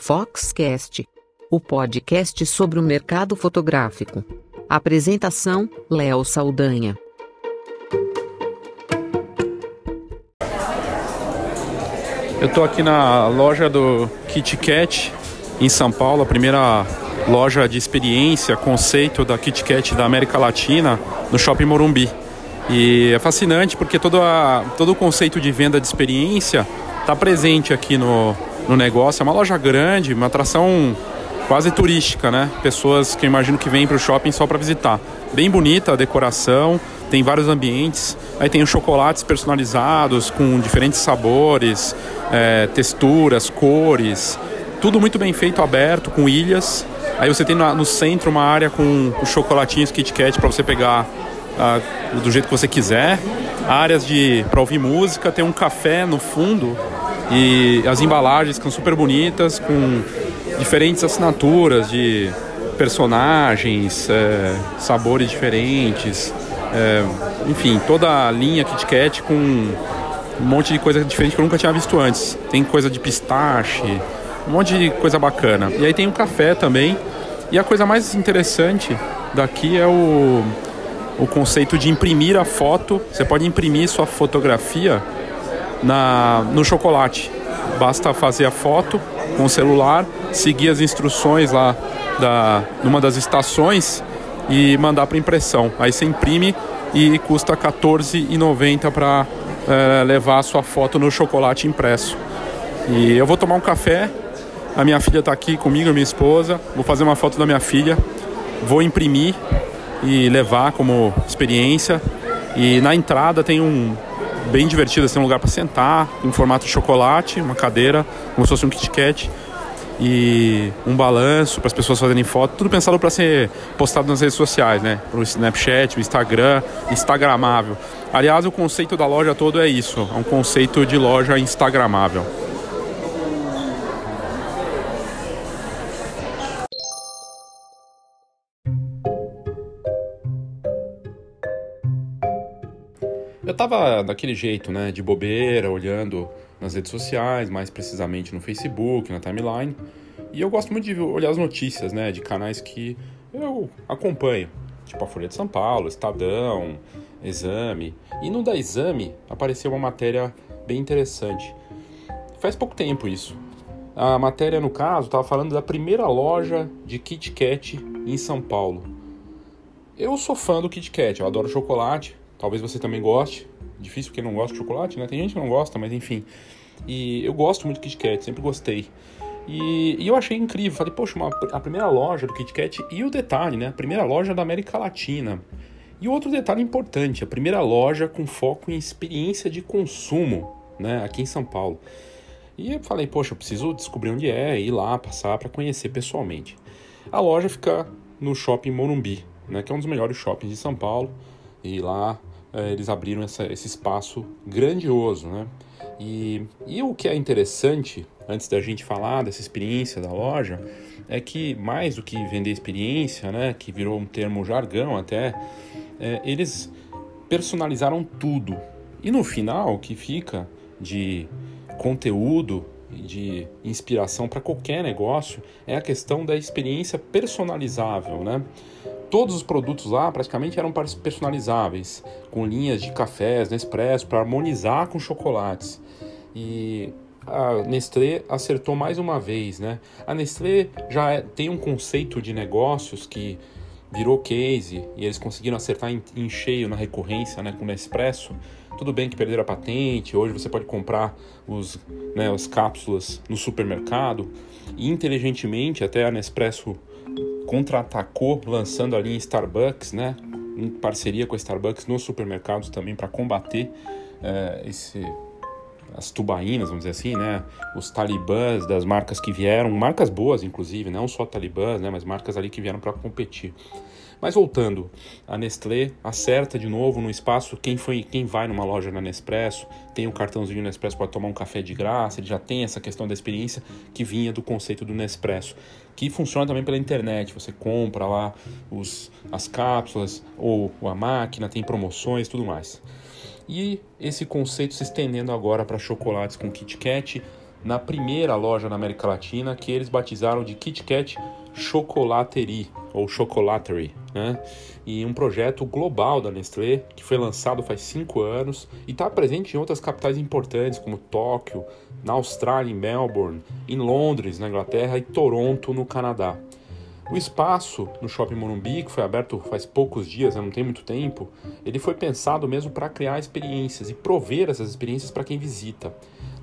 Foxcast, o podcast sobre o mercado fotográfico. Apresentação: Léo Saldanha. Eu estou aqui na loja do Kit Kat em São Paulo, a primeira loja de experiência, conceito da Kit Kat da América Latina, no Shopping Morumbi. E é fascinante porque todo, a, todo o conceito de venda de experiência está presente aqui no, no negócio. É uma loja grande, uma atração quase turística, né? Pessoas que eu imagino que vêm para o shopping só para visitar. Bem bonita a decoração, tem vários ambientes. Aí tem os chocolates personalizados com diferentes sabores, é, texturas, cores. Tudo muito bem feito, aberto, com ilhas. Aí você tem no centro uma área com os chocolatinhos Kit Kat para você pegar uh, do jeito que você quiser. Áreas de para ouvir música, tem um café no fundo e as embalagens são super bonitas com diferentes assinaturas de personagens, é, sabores diferentes, é, enfim, toda a linha Kit Kat com um monte de coisa diferente que eu nunca tinha visto antes. Tem coisa de pistache, um monte de coisa bacana. E aí tem um café também. E a coisa mais interessante daqui é o, o conceito de imprimir a foto. Você pode imprimir sua fotografia na, no chocolate. Basta fazer a foto com o celular, seguir as instruções lá da, numa das estações e mandar para impressão. Aí você imprime e custa R$14,90 para é, levar a sua foto no chocolate impresso. E eu vou tomar um café. A minha filha está aqui comigo, minha esposa. Vou fazer uma foto da minha filha. Vou imprimir e levar como experiência. E na entrada tem um bem divertido, assim, um lugar para sentar, em formato de chocolate, uma cadeira, como se fosse um Kit Kat e um balanço para as pessoas fazerem foto, tudo pensado para ser postado nas redes sociais, né? Para o Snapchat, o Instagram, Instagramável. Aliás, o conceito da loja todo é isso, é um conceito de loja Instagramável. Eu tava daquele jeito, né, de bobeira, olhando nas redes sociais, mais precisamente no Facebook, na timeline. E eu gosto muito de olhar as notícias, né, de canais que eu acompanho, tipo a Folha de São Paulo, Estadão, Exame. E no da Exame apareceu uma matéria bem interessante. Faz pouco tempo isso. A matéria, no caso, estava falando da primeira loja de Kit Kat em São Paulo. Eu sou fã do Kit Kat, eu adoro chocolate, Talvez você também goste. Difícil porque não gosta de chocolate, né? Tem gente que não gosta, mas enfim. E eu gosto muito do Kit Kat, sempre gostei. E, e eu achei incrível. Falei, poxa, uma, a primeira loja do Kit Kat e o detalhe, né? A primeira loja da América Latina. E outro detalhe importante, a primeira loja com foco em experiência de consumo, né? Aqui em São Paulo. E eu falei, poxa, eu preciso descobrir onde é, ir lá, passar para conhecer pessoalmente. A loja fica no Shopping Morumbi, né? Que é um dos melhores shoppings de São Paulo. E lá eles abriram essa, esse espaço grandioso, né? E, e o que é interessante, antes da gente falar dessa experiência da loja, é que mais do que vender experiência, né, que virou um termo jargão até, é, eles personalizaram tudo. E no final, o que fica de conteúdo de inspiração para qualquer negócio é a questão da experiência personalizável, né? Todos os produtos lá praticamente eram personalizáveis, com linhas de cafés, Nespresso, para harmonizar com chocolates. E a Nestlé acertou mais uma vez, né? A Nestlé já é, tem um conceito de negócios que virou case e eles conseguiram acertar em, em cheio na recorrência, né, com o Nespresso. Tudo bem que perderam a patente, hoje você pode comprar os, né, as cápsulas no supermercado. E inteligentemente, até a Nespresso contra-atacou lançando ali em Starbucks, né, em parceria com a Starbucks nos supermercados também para combater é, esse as tubaínas, vamos dizer assim, né? Os talibãs das marcas que vieram, marcas boas inclusive, não só talibãs, né? Mas marcas ali que vieram para competir. Mas voltando, a Nestlé acerta de novo no espaço. Quem foi, quem vai numa loja na Nespresso, tem um cartãozinho Nespresso para tomar um café de graça, ele já tem essa questão da experiência que vinha do conceito do Nespresso, que funciona também pela internet. Você compra lá os, as cápsulas ou a máquina, tem promoções, tudo mais. E esse conceito se estendendo agora para chocolates com Kit Kat, na primeira loja na América Latina que eles batizaram de Kit Kat Chocolaterie ou Chocolatery, né? E um projeto global da Nestlé que foi lançado faz cinco anos e está presente em outras capitais importantes como Tóquio, na Austrália, em Melbourne, em Londres, na Inglaterra e Toronto, no Canadá. O espaço no Shopping Morumbi, que foi aberto faz poucos dias, né, não tem muito tempo, ele foi pensado mesmo para criar experiências e prover essas experiências para quem visita.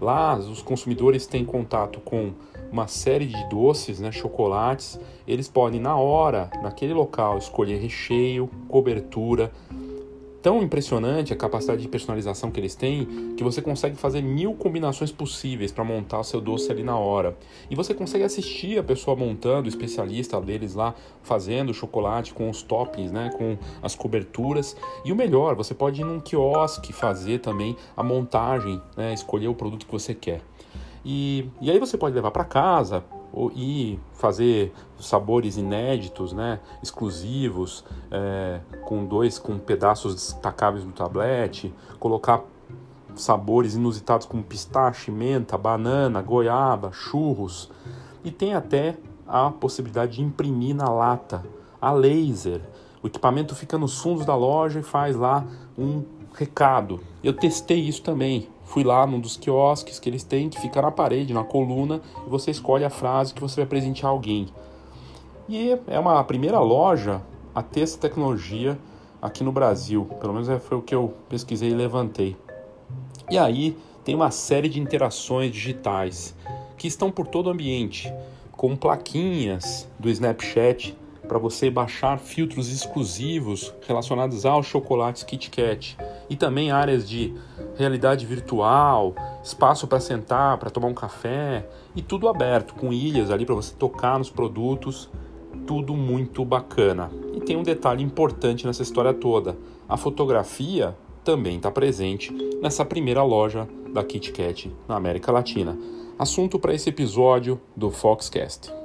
Lá, os consumidores têm contato com uma série de doces, né, chocolates. Eles podem, na hora, naquele local, escolher recheio, cobertura, tão impressionante a capacidade de personalização que eles têm que você consegue fazer mil combinações possíveis para montar o seu doce ali na hora. E você consegue assistir a pessoa montando, o especialista deles lá fazendo o chocolate com os toppings, né, com as coberturas. E o melhor, você pode ir num quiosque fazer também a montagem, né, escolher o produto que você quer. E, e aí você pode levar para casa, e fazer sabores inéditos, né, exclusivos, é, com dois com pedaços destacáveis do tablete, colocar sabores inusitados como pistache, menta, banana, goiaba, churros e tem até a possibilidade de imprimir na lata, a laser. O equipamento fica nos fundos da loja e faz lá um recado. Eu testei isso também. Fui lá num dos quiosques que eles têm, que fica na parede, na coluna, e você escolhe a frase que você vai presentear alguém. E é uma primeira loja a ter essa tecnologia aqui no Brasil. Pelo menos é, foi o que eu pesquisei e levantei. E aí tem uma série de interações digitais que estão por todo o ambiente, com plaquinhas do Snapchat para você baixar filtros exclusivos relacionados aos chocolates Kit Kat e também áreas de realidade virtual, espaço para sentar, para tomar um café e tudo aberto, com ilhas ali para você tocar nos produtos, tudo muito bacana. E tem um detalhe importante nessa história toda: a fotografia também está presente nessa primeira loja da Kit Kat na América Latina. Assunto para esse episódio do Foxcast.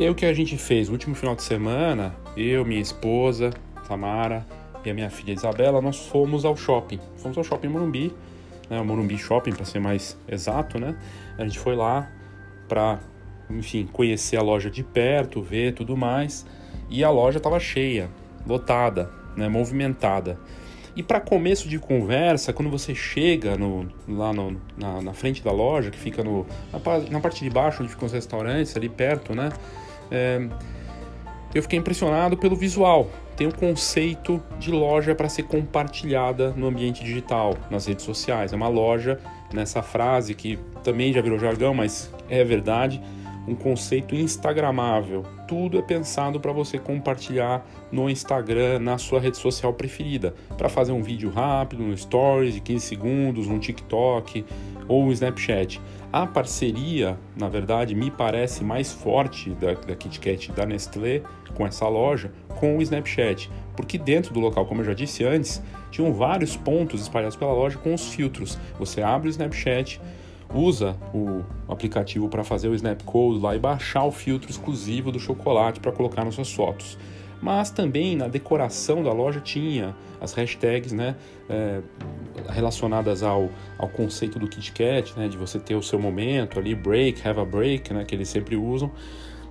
E aí o que a gente fez? No último final de semana, eu, minha esposa, Tamara e a minha filha Isabela, nós fomos ao shopping. Fomos ao shopping Morumbi, né, o Morumbi Shopping para ser mais exato, né? A gente foi lá para, enfim, conhecer a loja de perto, ver tudo mais. E a loja estava cheia, lotada, né, movimentada. E para começo de conversa, quando você chega no, lá no, na, na, frente da loja, que fica no, na, na, parte de baixo, onde ficam os restaurantes, ali perto, né? É, eu fiquei impressionado pelo visual. Tem o conceito de loja para ser compartilhada no ambiente digital, nas redes sociais. É uma loja, nessa frase que também já virou jargão, mas é verdade, um conceito instagramável. Tudo é pensado para você compartilhar no Instagram, na sua rede social preferida, para fazer um vídeo rápido, no Stories de 15 segundos, um TikTok ou um Snapchat. A parceria, na verdade, me parece mais forte da, da KitKat da Nestlé com essa loja com o Snapchat, porque dentro do local, como eu já disse antes, tinham vários pontos espalhados pela loja com os filtros. Você abre o Snapchat, usa o aplicativo para fazer o Snap Code lá e baixar o filtro exclusivo do chocolate para colocar nas suas fotos mas também na decoração da loja tinha as hashtags né, é, relacionadas ao, ao conceito do Kit Kat, né, de você ter o seu momento ali, break, have a break, né, que eles sempre usam.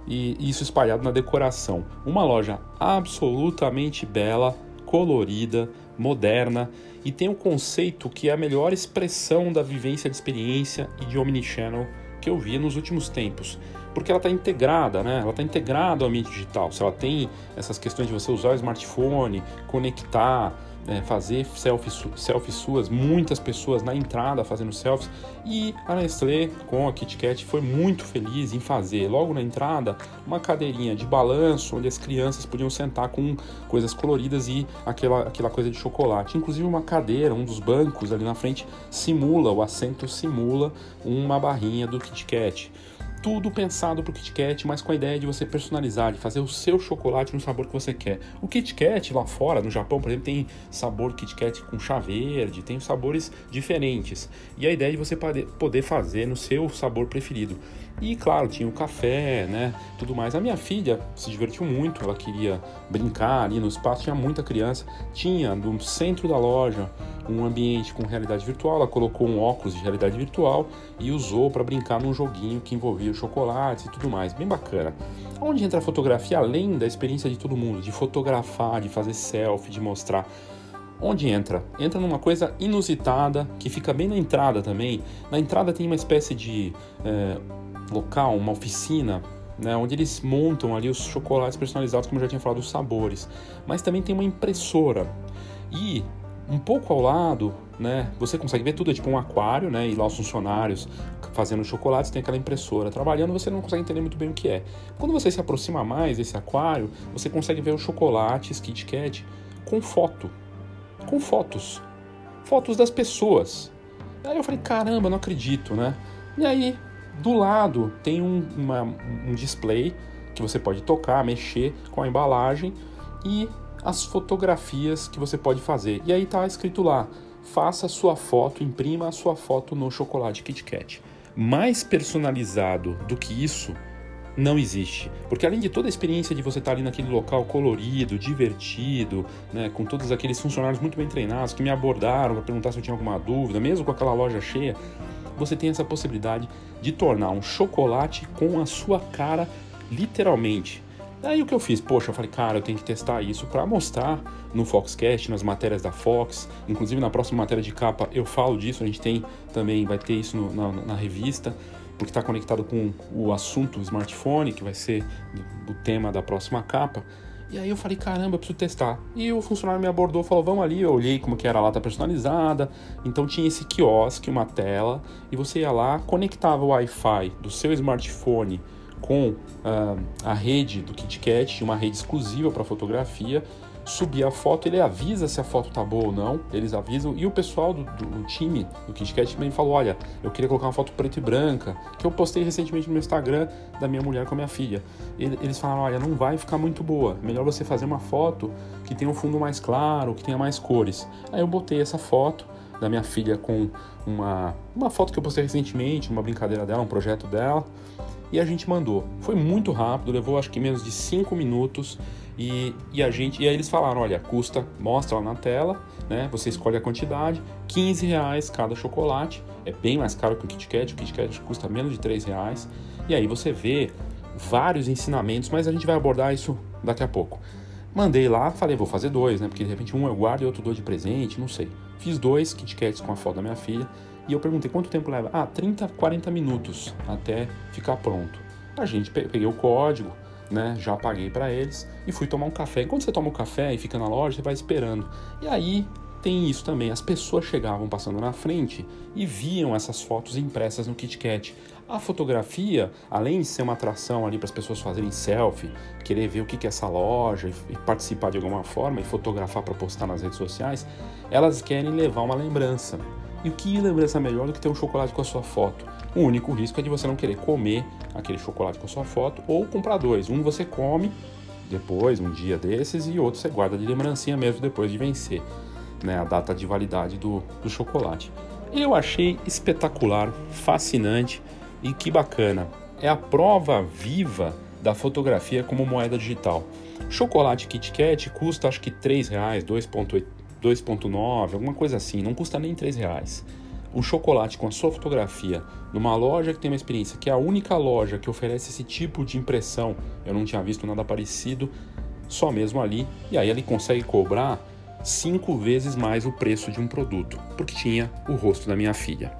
e isso espalhado na decoração. Uma loja absolutamente bela, colorida, moderna e tem um conceito que é a melhor expressão da vivência de experiência e de omnichannel que eu vi nos últimos tempos. Porque ela está integrada, né? Ela está integrada ao ambiente digital. Se ela tem essas questões de você usar o smartphone, conectar, é, fazer selfies, selfies suas, muitas pessoas na entrada fazendo selfies. E a Nestlé, com a KitKat, foi muito feliz em fazer, logo na entrada, uma cadeirinha de balanço, onde as crianças podiam sentar com coisas coloridas e aquela, aquela coisa de chocolate. Inclusive, uma cadeira, um dos bancos ali na frente, simula, o assento simula uma barrinha do KitKat tudo pensado para o Kit Kat, mas com a ideia de você personalizar, de fazer o seu chocolate no sabor que você quer. O Kit Kat lá fora, no Japão, por exemplo, tem sabor Kit Kat com chá verde, tem sabores diferentes. E a ideia é de você poder fazer no seu sabor preferido. E claro, tinha o café, né? Tudo mais. A minha filha se divertiu muito, ela queria brincar ali no espaço, tinha muita criança. Tinha no centro da loja um ambiente com realidade virtual, ela colocou um óculos de realidade virtual e usou para brincar num joguinho que envolvia chocolates e tudo mais. Bem bacana. Onde entra a fotografia além da experiência de todo mundo, de fotografar, de fazer selfie, de mostrar Onde entra? Entra numa coisa inusitada que fica bem na entrada também. Na entrada tem uma espécie de é, local, uma oficina, né, onde eles montam ali os chocolates personalizados, como eu já tinha falado, os sabores. Mas também tem uma impressora. E um pouco ao lado, né, você consegue ver tudo, é tipo um aquário, né, e lá os funcionários fazendo chocolates, tem aquela impressora trabalhando, você não consegue entender muito bem o que é. Quando você se aproxima mais desse aquário, você consegue ver os chocolates Kit Kat com foto, com fotos, fotos das pessoas. Aí eu falei, caramba, não acredito, né? E aí do lado tem um, uma, um display que você pode tocar, mexer com a embalagem e as fotografias que você pode fazer. E aí está escrito lá: faça sua foto, imprima a sua foto no chocolate Kit Kat. Mais personalizado do que isso não existe. Porque além de toda a experiência de você estar tá ali naquele local colorido, divertido, né, com todos aqueles funcionários muito bem treinados que me abordaram para perguntar se eu tinha alguma dúvida, mesmo com aquela loja cheia, você tem essa possibilidade de tornar um chocolate com a sua cara, literalmente. Daí o que eu fiz? Poxa, eu falei, cara, eu tenho que testar isso para mostrar no Foxcast, nas matérias da Fox. Inclusive na próxima matéria de capa eu falo disso. A gente tem também, vai ter isso no, na, na, revista, porque está conectado com o assunto smartphone, que vai ser o tema da próxima capa. E aí eu falei, caramba, eu preciso testar. E o funcionário me abordou, falou, vamos ali. Eu olhei como que era a lata personalizada. Então tinha esse quiosque, uma tela, e você ia lá, conectava o Wi-Fi do seu smartphone com uh, a rede do KitKat, uma rede exclusiva para fotografia, subir a foto, ele avisa se a foto tá boa ou não, eles avisam, e o pessoal do, do time do KitKat também falou, olha, eu queria colocar uma foto preta e branca, que eu postei recentemente no meu Instagram da minha mulher com a minha filha. Eles falaram, olha, não vai ficar muito boa, melhor você fazer uma foto que tenha um fundo mais claro, que tenha mais cores. Aí eu botei essa foto da minha filha com uma, uma foto que eu postei recentemente, uma brincadeira dela, um projeto dela, e a gente mandou. Foi muito rápido, levou acho que menos de 5 minutos e, e a gente, e aí eles falaram, olha, custa, mostra lá na tela, né? Você escolhe a quantidade, 15 reais cada chocolate, é bem mais caro que o Kit Kat, o Kit Kat custa menos de 3 reais. E aí você vê vários ensinamentos, mas a gente vai abordar isso daqui a pouco. Mandei lá, falei, vou fazer dois, né? Porque de repente um eu guardo e outro dou de presente, não sei. Fiz dois Kit Kats com a foto da minha filha e eu perguntei quanto tempo leva. Ah, 30, 40 minutos até ficar pronto. A gente peguei o código, né? Já paguei para eles e fui tomar um café. Quando você toma um café e fica na loja, você vai esperando. E aí tem isso também. As pessoas chegavam passando na frente e viam essas fotos impressas no KitKat. A fotografia, além de ser uma atração ali para as pessoas fazerem selfie, querer ver o que é essa loja e participar de alguma forma e fotografar para postar nas redes sociais, elas querem levar uma lembrança. E o que lembrança melhor do que ter um chocolate com a sua foto? O único risco é de você não querer comer aquele chocolate com a sua foto ou comprar dois. Um você come depois, um dia desses, e outro você guarda de lembrancinha mesmo depois de vencer né, a data de validade do, do chocolate. Eu achei espetacular, fascinante e que bacana. É a prova viva da fotografia como moeda digital. Chocolate Kit Kat custa acho que R$ reais, 2,9, alguma coisa assim, não custa nem R$ reais. Um chocolate com a sua fotografia numa loja que tem uma experiência, que é a única loja que oferece esse tipo de impressão, eu não tinha visto nada parecido, só mesmo ali, e aí ele consegue cobrar cinco vezes mais o preço de um produto, porque tinha o rosto da minha filha.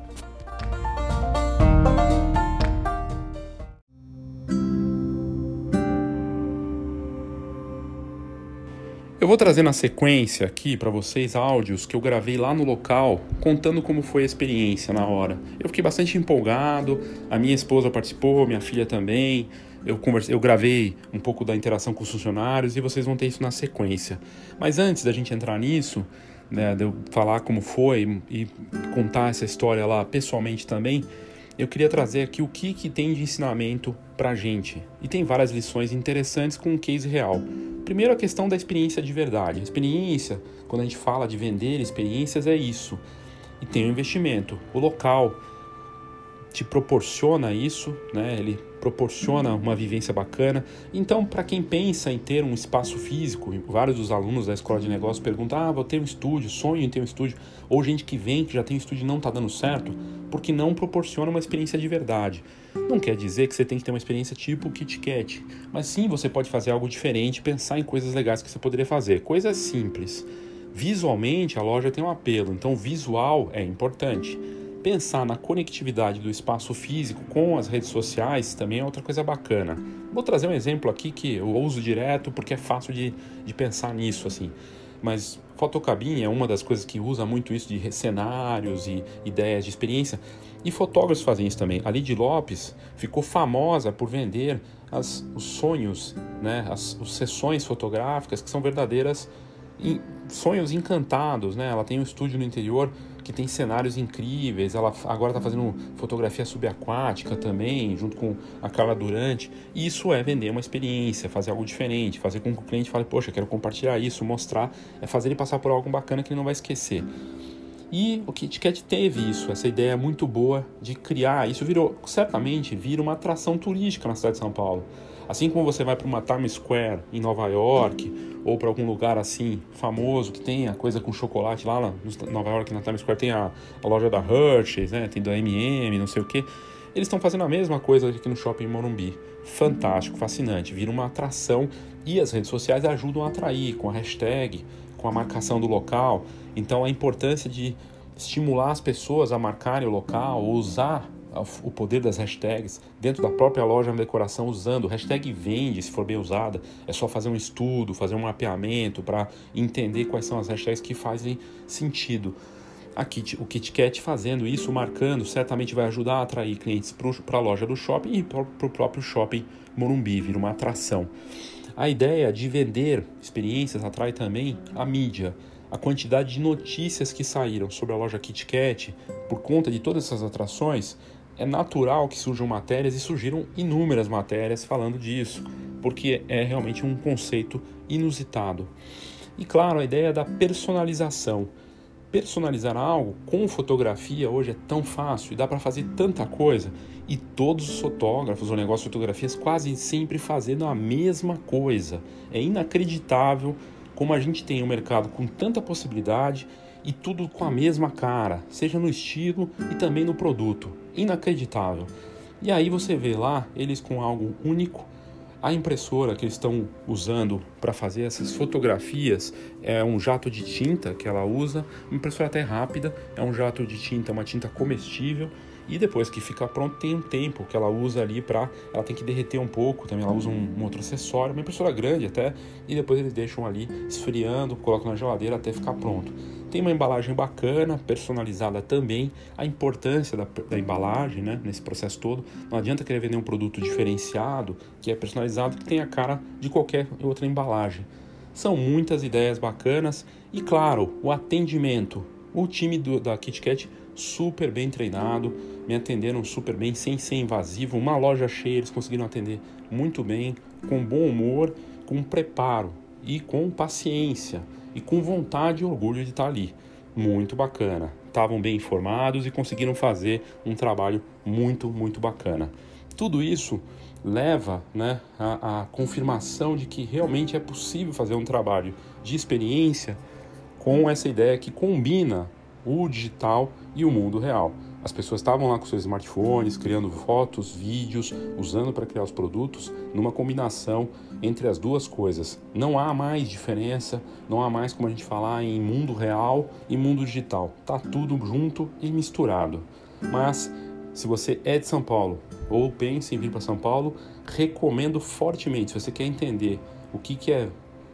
Eu vou trazer na sequência aqui para vocês áudios que eu gravei lá no local, contando como foi a experiência na hora. Eu fiquei bastante empolgado, a minha esposa participou, minha filha também. Eu, conversei, eu gravei um pouco da interação com os funcionários e vocês vão ter isso na sequência. Mas antes da gente entrar nisso, né, de eu falar como foi e contar essa história lá pessoalmente também, eu queria trazer aqui o que, que tem de ensinamento para a gente. E tem várias lições interessantes com um case real. Primeiro, a questão da experiência de verdade. Experiência, quando a gente fala de vender experiências, é isso. E tem o investimento. O local te proporciona isso, né? ele proporciona uma vivência bacana. Então, para quem pensa em ter um espaço físico, vários dos alunos da escola de negócios perguntam: ah, vou ter um estúdio, sonho em ter um estúdio. Ou gente que vem, que já tem um estúdio e não está dando certo, porque não proporciona uma experiência de verdade. Não quer dizer que você tem que ter uma experiência tipo Kit Kat, mas sim você pode fazer algo diferente, pensar em coisas legais que você poderia fazer, coisas simples. Visualmente a loja tem um apelo, então visual é importante pensar na conectividade do espaço físico com as redes sociais também é outra coisa bacana. Vou trazer um exemplo aqui que eu uso direto porque é fácil de, de pensar nisso assim. Mas fotocabine é uma das coisas que usa muito isso de cenários e ideias de experiência. E fotógrafos fazem isso também. A Lid Lopes ficou famosa por vender as, os sonhos, né, as, as sessões fotográficas que são verdadeiras sonhos encantados, né? Ela tem um estúdio no interior que tem cenários incríveis. Ela agora está fazendo fotografia subaquática também, junto com a Carla Durante. Isso é vender uma experiência, fazer algo diferente, fazer com que o cliente fale, poxa, quero compartilhar isso, mostrar, é fazer ele passar por algo bacana que ele não vai esquecer. E o KitKat teve isso, essa ideia muito boa de criar. Isso virou, certamente, vira uma atração turística na cidade de São Paulo. Assim como você vai para uma Times Square em Nova York ou para algum lugar assim famoso que tem a coisa com chocolate lá em Nova York na Times Square tem a, a loja da Hershey's, né? Tem da M&M, não sei o que. Eles estão fazendo a mesma coisa aqui no Shopping Morumbi. Fantástico, fascinante, vira uma atração e as redes sociais ajudam a atrair com a hashtag, com a marcação do local. Então a importância de estimular as pessoas a marcarem o local, ou usar o poder das hashtags dentro da própria loja na decoração usando. Hashtag vende se for bem usada. É só fazer um estudo fazer um mapeamento para entender quais são as hashtags que fazem sentido. Kit, o KitKat fazendo isso marcando certamente vai ajudar a atrair clientes para a loja do shopping e para o próprio shopping Morumbi vira uma atração. A ideia de vender experiências atrai também a mídia. A quantidade de notícias que saíram sobre a loja KitKat por conta de todas essas atrações é natural que surjam matérias e surgiram inúmeras matérias falando disso, porque é realmente um conceito inusitado. E claro, a ideia da personalização. Personalizar algo com fotografia hoje é tão fácil e dá para fazer tanta coisa. E todos os fotógrafos ou negócios de fotografias quase sempre fazendo a mesma coisa. É inacreditável como a gente tem um mercado com tanta possibilidade e tudo com a mesma cara, seja no estilo e também no produto. Inacreditável. E aí você vê lá eles com algo único. A impressora que eles estão usando para fazer essas fotografias é um jato de tinta que ela usa, uma impressora até rápida, é um jato de tinta, uma tinta comestível e depois que fica pronto, tem um tempo que ela usa ali para. Ela tem que derreter um pouco também. Ela usa um, um, outro acessório, uma impressora grande até. E depois eles deixam ali esfriando, colocam na geladeira até ficar pronto. Tem uma embalagem bacana, personalizada também. A importância da, da embalagem né, nesse processo todo. Não adianta querer vender um produto diferenciado, que é personalizado, que tem a cara de qualquer outra embalagem. São muitas ideias bacanas. E claro, o atendimento. O time do, da KitKat super bem treinado, me atenderam super bem, sem ser invasivo. Uma loja cheia, eles conseguiram atender muito bem, com bom humor, com preparo e com paciência e com vontade e orgulho de estar ali. Muito bacana. Estavam bem informados e conseguiram fazer um trabalho muito, muito bacana. Tudo isso leva né, à, à confirmação de que realmente é possível fazer um trabalho de experiência com essa ideia que combina o digital e o mundo real. As pessoas estavam lá com seus smartphones, criando fotos, vídeos, usando para criar os produtos, numa combinação entre as duas coisas. Não há mais diferença, não há mais como a gente falar em mundo real e mundo digital. Tá tudo junto e misturado. Mas se você é de São Paulo ou pensa em vir para São Paulo, recomendo fortemente. Se você quer entender o que, que é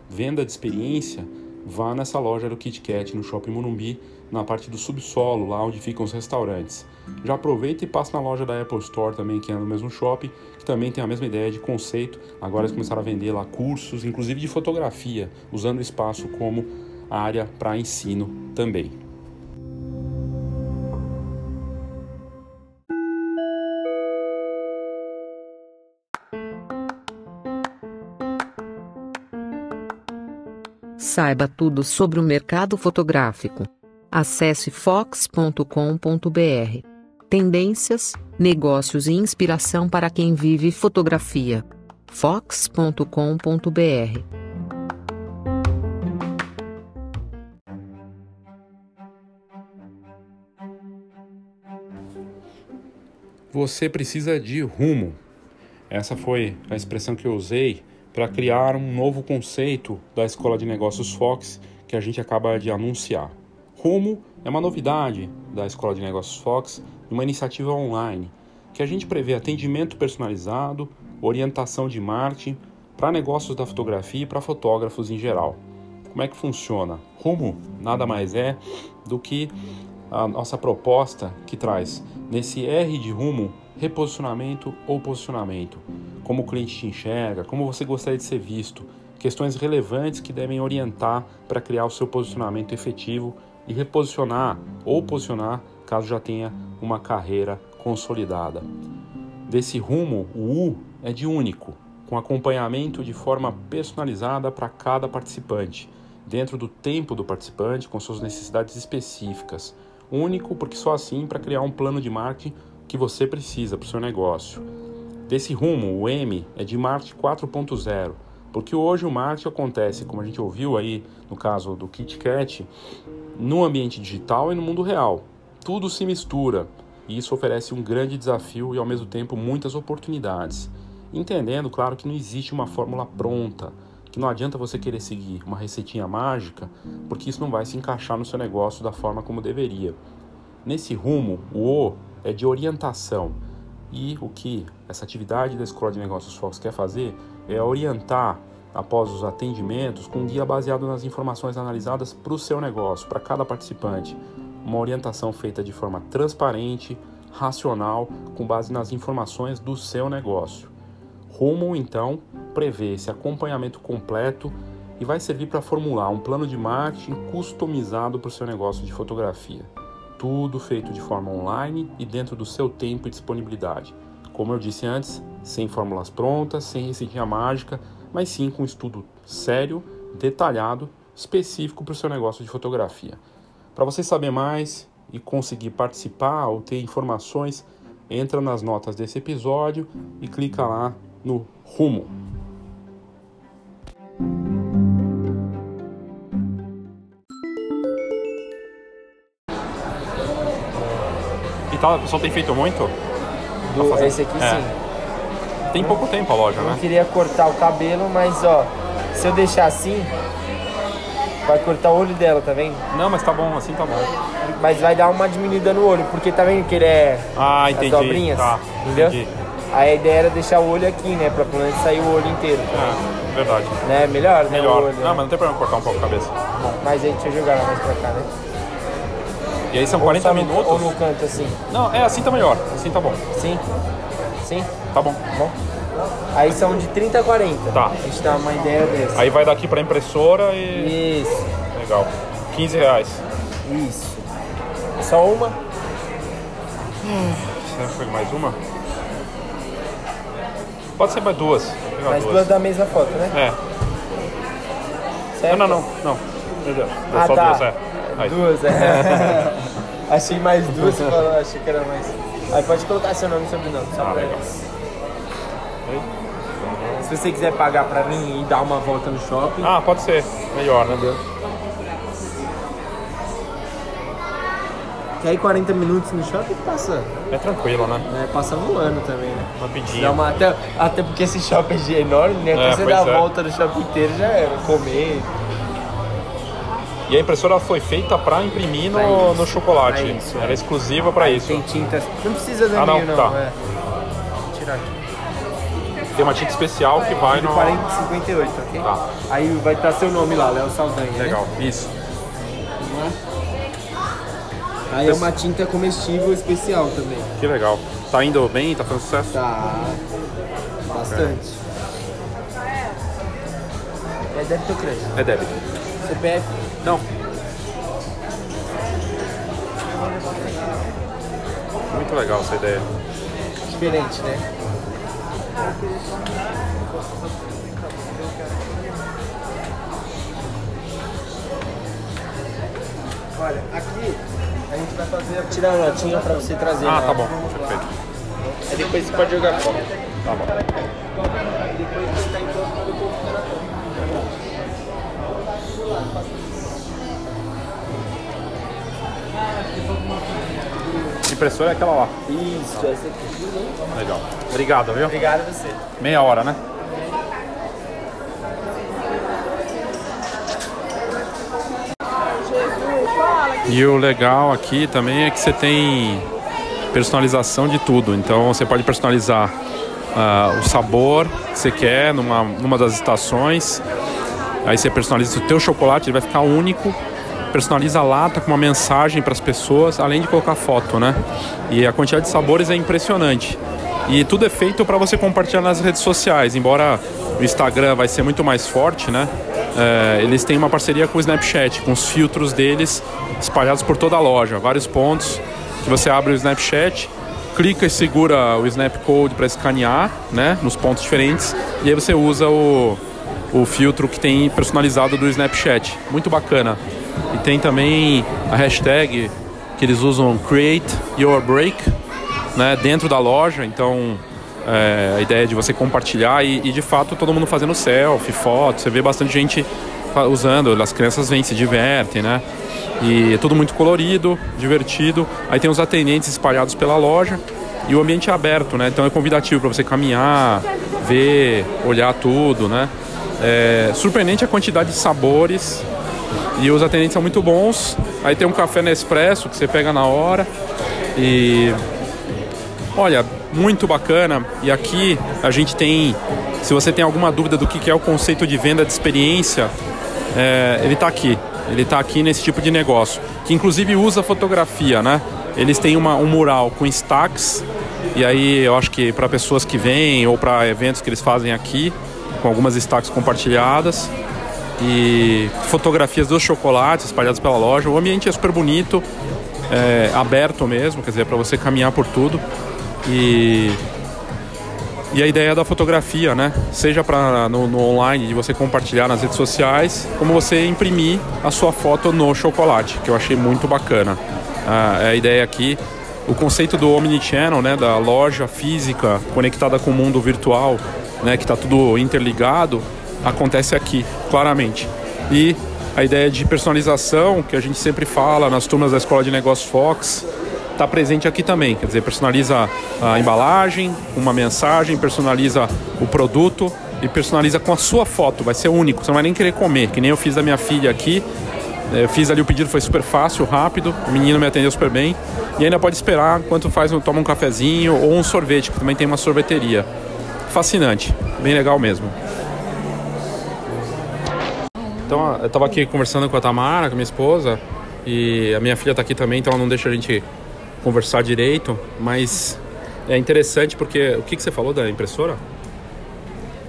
venda de experiência, vá nessa loja do Kit Kat no Shopping Morumbi na parte do subsolo, lá onde ficam os restaurantes. Já aproveita e passa na loja da Apple Store também, que é no mesmo shopping, que também tem a mesma ideia de conceito. Agora eles começaram a vender lá cursos, inclusive de fotografia, usando o espaço como área para ensino também. Saiba tudo sobre o mercado fotográfico. Acesse fox.com.br. Tendências, negócios e inspiração para quem vive fotografia. fox.com.br. Você precisa de rumo. Essa foi a expressão que eu usei para criar um novo conceito da Escola de Negócios Fox que a gente acaba de anunciar. Rumo é uma novidade da Escola de Negócios Fox, uma iniciativa online que a gente prevê atendimento personalizado, orientação de marketing para negócios da fotografia e para fotógrafos em geral. Como é que funciona? Rumo nada mais é do que a nossa proposta que traz nesse R de rumo reposicionamento ou posicionamento, como o cliente te enxerga, como você gostaria de ser visto, questões relevantes que devem orientar para criar o seu posicionamento efetivo e reposicionar ou posicionar caso já tenha uma carreira consolidada. Desse rumo, o U é de único, com acompanhamento de forma personalizada para cada participante, dentro do tempo do participante, com suas necessidades específicas. Único porque só assim para criar um plano de marketing que você precisa para o seu negócio. Desse rumo, o M é de marketing 4.0, porque hoje o marketing acontece, como a gente ouviu aí no caso do KitKat, no ambiente digital e no mundo real. Tudo se mistura e isso oferece um grande desafio e ao mesmo tempo muitas oportunidades. Entendendo, claro, que não existe uma fórmula pronta, que não adianta você querer seguir uma receitinha mágica, porque isso não vai se encaixar no seu negócio da forma como deveria. Nesse rumo, o O é de orientação. E o que essa atividade da Escola de Negócios Fox quer fazer é orientar após os atendimentos com um guia baseado nas informações analisadas para o seu negócio, para cada participante. Uma orientação feita de forma transparente, racional, com base nas informações do seu negócio. Rumo, então, prevê esse acompanhamento completo e vai servir para formular um plano de marketing customizado para o seu negócio de fotografia. Tudo feito de forma online e dentro do seu tempo e disponibilidade. Como eu disse antes, sem fórmulas prontas, sem receitinha mágica, mas sim com um estudo sério, detalhado, específico para o seu negócio de fotografia. Para você saber mais e conseguir participar ou ter informações, entra nas notas desse episódio e clica lá no Rumo. E tá, o pessoal tem feito muito? Do, Tá esse aqui É. sim. Tem pouco tempo a loja, Eu né? queria cortar o cabelo, mas ó, se eu deixar assim, vai cortar o olho dela, tá vendo? Não, mas tá bom, assim tá bom. Mas vai dar uma diminuída no olho, porque tá vendo que ele é Ah, entendi. as dobrinhas? Tá, entendeu? entendi. Aí a ideia era deixar o olho aqui, né? Pra pelo menos sair o olho inteiro. É, verdade. Né? Melhor, né? Melhor. O olho, Não, mas não tem problema cortar um pouco a cabeça. Mas aí deixa eu jogar mais pra cá, né? E aí são Ou 40 só no- minutos. Ou no canto assim. Não, é assim tá melhor. Assim tá bom. Sim? Sim? Tá bom. Bom. Aí são de 30 a 40. Tá. A gente dá uma ideia dessa. Aí vai daqui pra impressora e. Isso, Legal. 15 reais. isso. Só uma? Será que foi mais uma? Pode ser mais duas. Pegar Mas duas da mesma foto, né? É. Certo? Não, não, não. não. Meu Deus. Ah, Só tá. duas, é. Aí. Duas, é. achei mais duas, falou, achei que era mais. Aí pode colocar seu nome e sobrenome, só Ah, pra legal. Se você quiser pagar pra mim e dar uma volta no shopping, Ah, pode ser. Melhor, né? Que aí 40 minutos no shopping passa, É tranquilo, né? né, passa voando também, né? Dá Rapidinho. uma, até, até porque esse shopping é enorme, né? Até É, você dar a é. volta no shopping inteiro já era. Comer. E a impressora foi feita pra imprimir Pra no, isso, no chocolate. isso, Era é. exclusiva pra isso. Tem tinta. Não precisa da Ah, não, minha, tá. É. Vou tirar aqui. Tem uma tinta especial que vai no. 40 e 58, ok? Tá. Aí vai estar seu nome lá, Léo Saldanha. né? Legal. Isso. Aí é uma tinta comestível especial também. Que legal. Tá indo bem? Tá fazendo sucesso? Tá. Bastante. É débito ou crédito? É débito. CPF? Não. Muito legal essa ideia. Diferente, né? Olha, aqui a gente vai fazer tirar a notinha pra você trazer. Ah, na- tá bom. Perfeito. Aí depois você pode jogar fora. Tá bom. Impressora é aquela lá. Isso, essa aqui. Legal. Obrigado, viu? Obrigado a você. Meia hora, né? E o legal aqui também é que você tem personalização de tudo. Então você pode personalizar ah, o sabor que você quer numa, numa das estações. Aí você personaliza o teu chocolate, ele vai ficar único. Personaliza a lata com uma mensagem para as pessoas, além de colocar foto, né? E a quantidade de sabores é impressionante. E tudo é feito para você compartilhar nas redes sociais. Embora o Instagram vai ser muito mais forte, né? É, eles têm uma parceria com o Snapchat, com os filtros deles espalhados por toda a loja, vários pontos que você abre o Snapchat, clica e segura o Snap Code para escanear, né? Nos pontos diferentes e aí você usa o, o filtro que tem personalizado do Snapchat. Muito bacana. E tem também a hashtag que eles usam Create Your Break, né, dentro da loja. Então, é, a ideia é de você compartilhar e, e, de fato todo mundo fazendo selfie, foto. Você vê bastante gente usando, as crianças vêm, se divertem, né? E é tudo muito colorido, divertido. Aí tem os atendentes espalhados pela loja e o ambiente é aberto, né? Então é convidativo para você caminhar, ver, olhar tudo, né? É surpreendente a quantidade de sabores e os atendentes são muito bons. Aí tem um café Nespresso que você pega na hora e Olha, muito bacana. E aqui a gente tem, se você tem alguma dúvida do que é o conceito de venda de experiência, é, ele está aqui. Ele está aqui nesse tipo de negócio, que inclusive usa fotografia, né? Eles têm uma, um mural com stacks, e aí eu acho que para pessoas que vêm ou para eventos que eles fazem aqui, com algumas stacks compartilhadas e fotografias dos chocolates espalhados pela loja. O ambiente é super bonito, é, aberto mesmo, quer dizer, para você caminhar por tudo. E, e a ideia da fotografia, né? Seja para no, no online de você compartilhar nas redes sociais, como você imprimir a sua foto no chocolate, que eu achei muito bacana. Ah, é a ideia aqui, o conceito do omnichannel, né? Da loja física conectada com o mundo virtual, né? Que está tudo interligado, acontece aqui, claramente. E a ideia de personalização, que a gente sempre fala nas turmas da Escola de Negócios Fox, está presente aqui também. Quer dizer, personaliza a embalagem, uma mensagem, personaliza o produto e personaliza com a sua foto. Vai ser único, você não vai nem querer comer, que nem eu fiz da minha filha aqui. Eu fiz ali o pedido, foi super fácil, rápido. O menino me atendeu super bem. E ainda pode esperar enquanto faz, toma um cafezinho ou um sorvete, que também tem uma sorveteria. Fascinante, bem legal mesmo. Então, eu estava aqui conversando com a Tamara, com a minha esposa, e a minha filha está aqui também, então ela não deixa a gente conversar direito, mas é interessante porque o que, que você falou da impressora?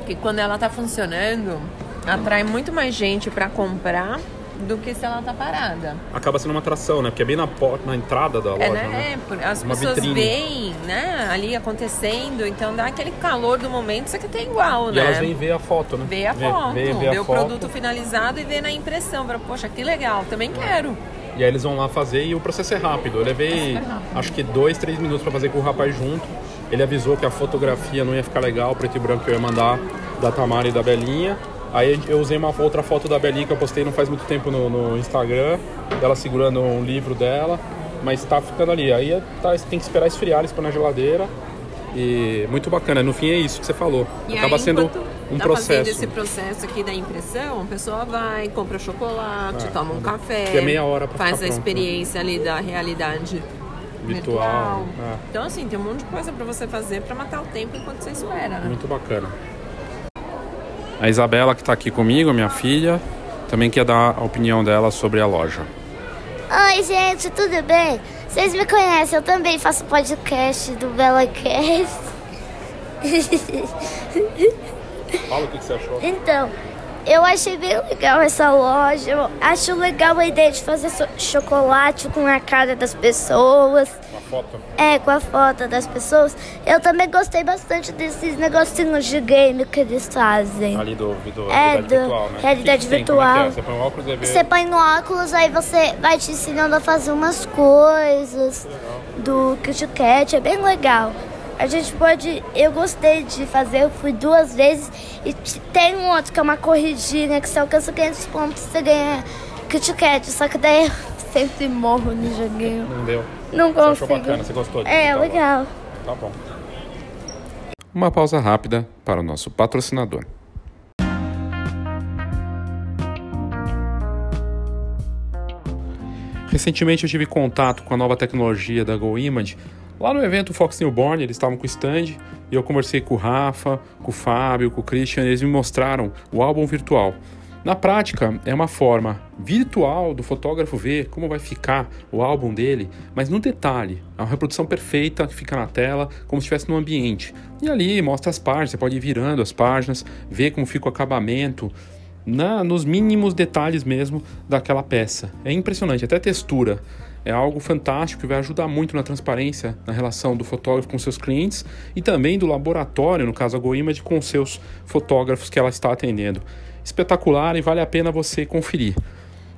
Que quando ela tá funcionando, atrai muito mais gente para comprar do que se ela tá parada. Acaba sendo uma atração, né? Porque é bem na, porta, na entrada da loja, É, né? né? É, as Uma pessoas vitrine. veem, né, ali acontecendo, então dá aquele calor do momento, só que tem igual, E né? elas vêm ver a foto, né? Vê a Vê- foto, vê- vê, vê a o foto. produto finalizado e vê na impressão. Pra, Poxa, que legal, também quero. E aí eles vão lá fazer e o processo é rápido. Eu levei acho que dois, três minutos para fazer com o rapaz junto. Ele avisou que a fotografia não ia ficar legal, preto e branco que eu ia mandar da Tamara e da Belinha. Aí eu usei uma outra foto da Belinha que eu postei não faz muito tempo no, no Instagram, dela segurando um livro dela. mas tá ficando ali. Aí tá, tem que esperar esfriar eles para na geladeira. E muito bacana. No fim é isso que você falou. E Acaba aí, sendo um tá processo. fazendo esse processo aqui da impressão, a pessoa vai, compra chocolate, É. toma um café, Que é meia hora pra faz a pronto, experiência ali da realidade Virtual, virtual. é. Então assim, tem um monte de coisa pra você fazer pra matar o tempo enquanto você espera, né? Muito bacana. A Isabela, que está aqui comigo, minha filha, também quer dar a opinião dela sobre a loja. Oi, gente, tudo bem? Vocês me conhecem, eu também faço podcast do BelaCast. Fala o que você achou. então, eu achei bem legal essa loja. Eu acho legal a ideia de fazer chocolate com a cara das pessoas. Uma foto. É, com a foto das pessoas. Eu também gostei bastante desses negocinhos de game que eles fazem. Ali do, do É, realidade do virtual, né? realidade que é que é? virtual. Você põe o óculos e vê. Você põe no óculos, aí você vai te ensinando a fazer umas coisas do Kit Kat, é bem legal. A gente pode. Eu gostei de fazer, eu fui duas vezes. E tem um outro que é uma corridinha que você alcança 500 pontos você ganha Kit Kat. Só que daí eu sempre morro no joguinho. Não deu. Não Você achou bacana? Você gostou de É, legal. Tá bom. Uma pausa rápida para o nosso patrocinador. Recentemente eu tive contato com a nova tecnologia da GoImage. Lá no evento Fox Newborn, eles estavam com o stand e eu conversei com o Rafa, com o Fábio, com o Christian, eles me mostraram o álbum virtual. Na prática, é uma forma virtual do fotógrafo ver como vai ficar o álbum dele, mas no detalhe. É uma reprodução perfeita que fica na tela, como se estivesse no ambiente. E ali mostra as páginas, você pode ir virando as páginas, ver como fica o acabamento, na, nos mínimos detalhes mesmo daquela peça. É impressionante, até a textura. É algo fantástico que vai ajudar muito na transparência na relação do fotógrafo com seus clientes e também do laboratório, no caso a GoImage, com seus fotógrafos que ela está atendendo. Espetacular e vale a pena você conferir.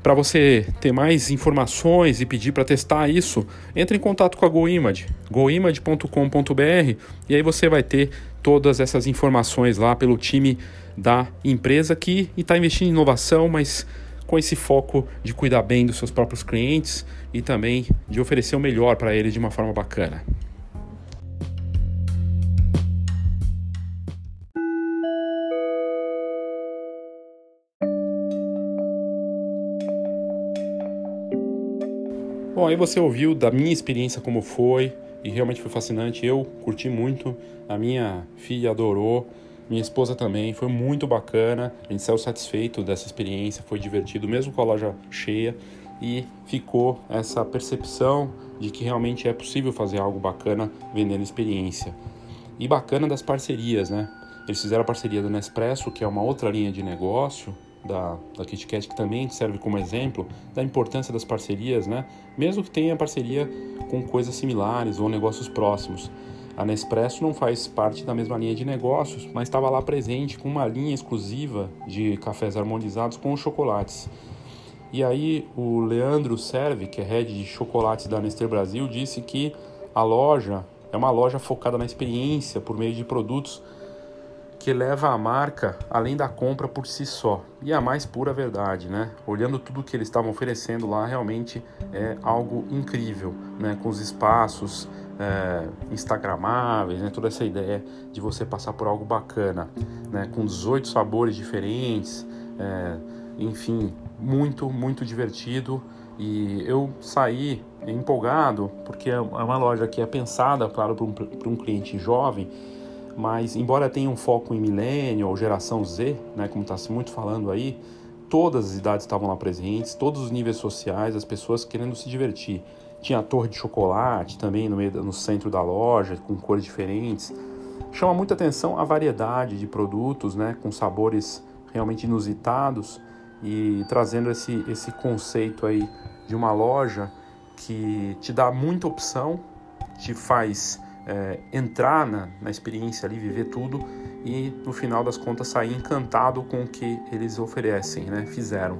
Para você ter mais informações e pedir para testar isso, entre em contato com a GoImage, goimage.com.br e aí você vai ter todas essas informações lá pelo time da empresa que está investindo em inovação, mas com esse foco de cuidar bem dos seus próprios clientes e também de oferecer o melhor para eles de uma forma bacana. Bom, aí você ouviu da minha experiência como foi e realmente foi fascinante. Eu curti muito, a minha filha adorou, minha esposa também, foi muito bacana. A gente saiu satisfeito dessa experiência, foi divertido mesmo com a loja cheia e ficou essa percepção de que realmente é possível fazer algo bacana vendendo experiência. E bacana das parcerias, né? Eles fizeram a parceria da Nespresso, que é uma outra linha de negócio, da, da KitKat, que também serve como exemplo da importância das parcerias, né? Mesmo que tenha parceria com coisas similares ou negócios próximos. A Nespresso não faz parte da mesma linha de negócios, mas estava lá presente com uma linha exclusiva de cafés harmonizados com chocolates. E aí o Leandro Serve, que é head de chocolates da Nestlé Brasil, disse que a loja é uma loja focada na experiência por meio de produtos que leva a marca além da compra por si só. E a mais pura verdade, né? Olhando tudo que eles estavam oferecendo lá, realmente é algo incrível, né? Com os espaços é, instagramáveis, né? Toda essa ideia de você passar por algo bacana, né? Com 18 sabores diferentes, é, enfim, muito, muito divertido. E eu saí empolgado, porque é uma loja que é pensada, claro, para um, um cliente jovem, mas embora tenha um foco em milênio ou geração Z, né, como está se muito falando aí, todas as idades estavam lá presentes, todos os níveis sociais, as pessoas querendo se divertir. Tinha a torre de chocolate também no, meio, no centro da loja, com cores diferentes. Chama muita atenção a variedade de produtos, né, com sabores realmente inusitados e trazendo esse, esse conceito aí de uma loja que te dá muita opção, te faz é, entrar na, na experiência ali, viver tudo e no final das contas sair encantado com o que eles oferecem, né? Fizeram.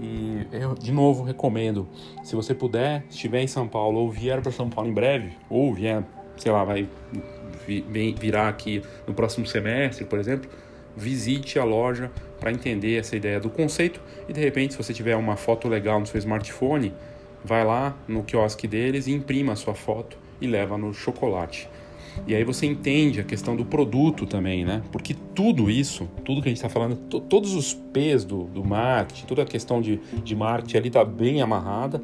E eu de novo recomendo, se você puder, estiver em São Paulo ou vier para São Paulo em breve, ou vier, sei lá, vai virar aqui no próximo semestre, por exemplo, visite a loja para entender essa ideia do conceito e de repente, se você tiver uma foto legal no seu smartphone, vai lá no quiosque deles e imprima a sua foto e leva no chocolate. E aí você entende a questão do produto também, né? Porque tudo isso, tudo que a gente está falando, todos os P's do, do marketing, toda a questão de, de marketing ali está bem amarrada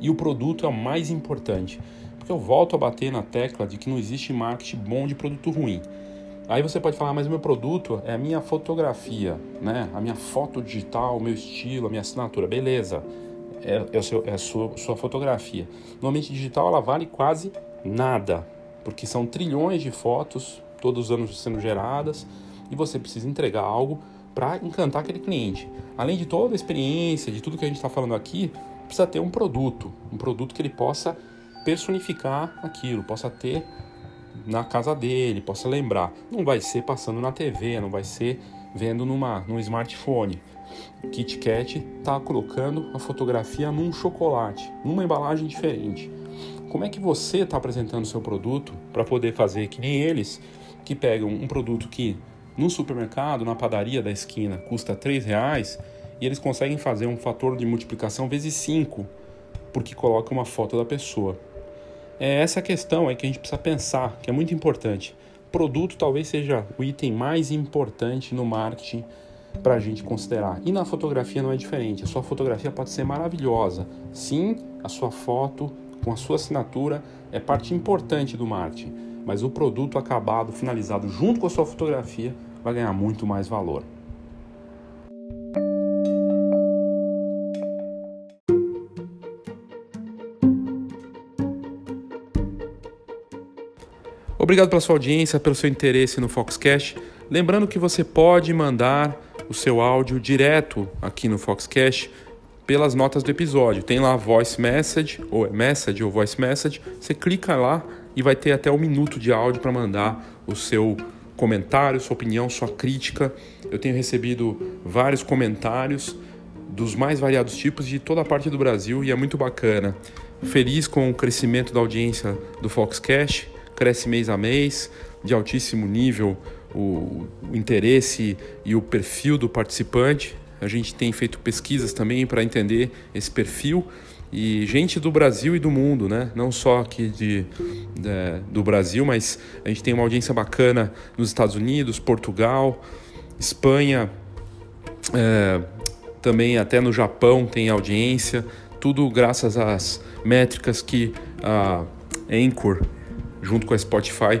e o produto é o mais importante. Porque eu volto a bater na tecla de que não existe marketing bom de produto ruim. Aí você pode falar, mas o meu produto é a minha fotografia, né? A minha foto digital, o meu estilo, a minha assinatura. Beleza, é, é, seu, é a sua, sua fotografia. Normalmente digital ela vale quase nada, porque são trilhões de fotos todos os anos sendo geradas e você precisa entregar algo para encantar aquele cliente. Além de toda a experiência, de tudo que a gente está falando aqui, precisa ter um produto, um produto que ele possa personificar aquilo, possa ter na casa dele, possa lembrar. Não vai ser passando na TV, não vai ser vendo numa, num smartphone. Kit Kat está colocando a fotografia num chocolate, numa embalagem diferente. Como é que você está apresentando o seu produto para poder fazer que nem eles que pegam um produto que no supermercado, na padaria da esquina, custa R$ reais e eles conseguem fazer um fator de multiplicação vezes 5 porque coloca uma foto da pessoa. É essa questão aí que a gente precisa pensar, que é muito importante. Produto talvez seja o item mais importante no marketing para a gente considerar. E na fotografia não é diferente. A sua fotografia pode ser maravilhosa. Sim, a sua foto com a sua assinatura é parte importante do marketing, mas o produto acabado, finalizado junto com a sua fotografia, vai ganhar muito mais valor. Obrigado pela sua audiência, pelo seu interesse no Foxcast. Lembrando que você pode mandar o seu áudio direto aqui no Foxcast pelas notas do episódio. Tem lá voice message, ou é message ou voice message. Você clica lá e vai ter até um minuto de áudio para mandar o seu comentário, sua opinião, sua crítica. Eu tenho recebido vários comentários dos mais variados tipos de toda a parte do Brasil e é muito bacana. Feliz com o crescimento da audiência do Foxcast, cresce mês a mês, de altíssimo nível o, o interesse e o perfil do participante. A gente tem feito pesquisas também para entender esse perfil e gente do Brasil e do mundo, né? Não só aqui de, de, do Brasil, mas a gente tem uma audiência bacana nos Estados Unidos, Portugal, Espanha, é, também até no Japão tem audiência. Tudo graças às métricas que a Anchor junto com a Spotify,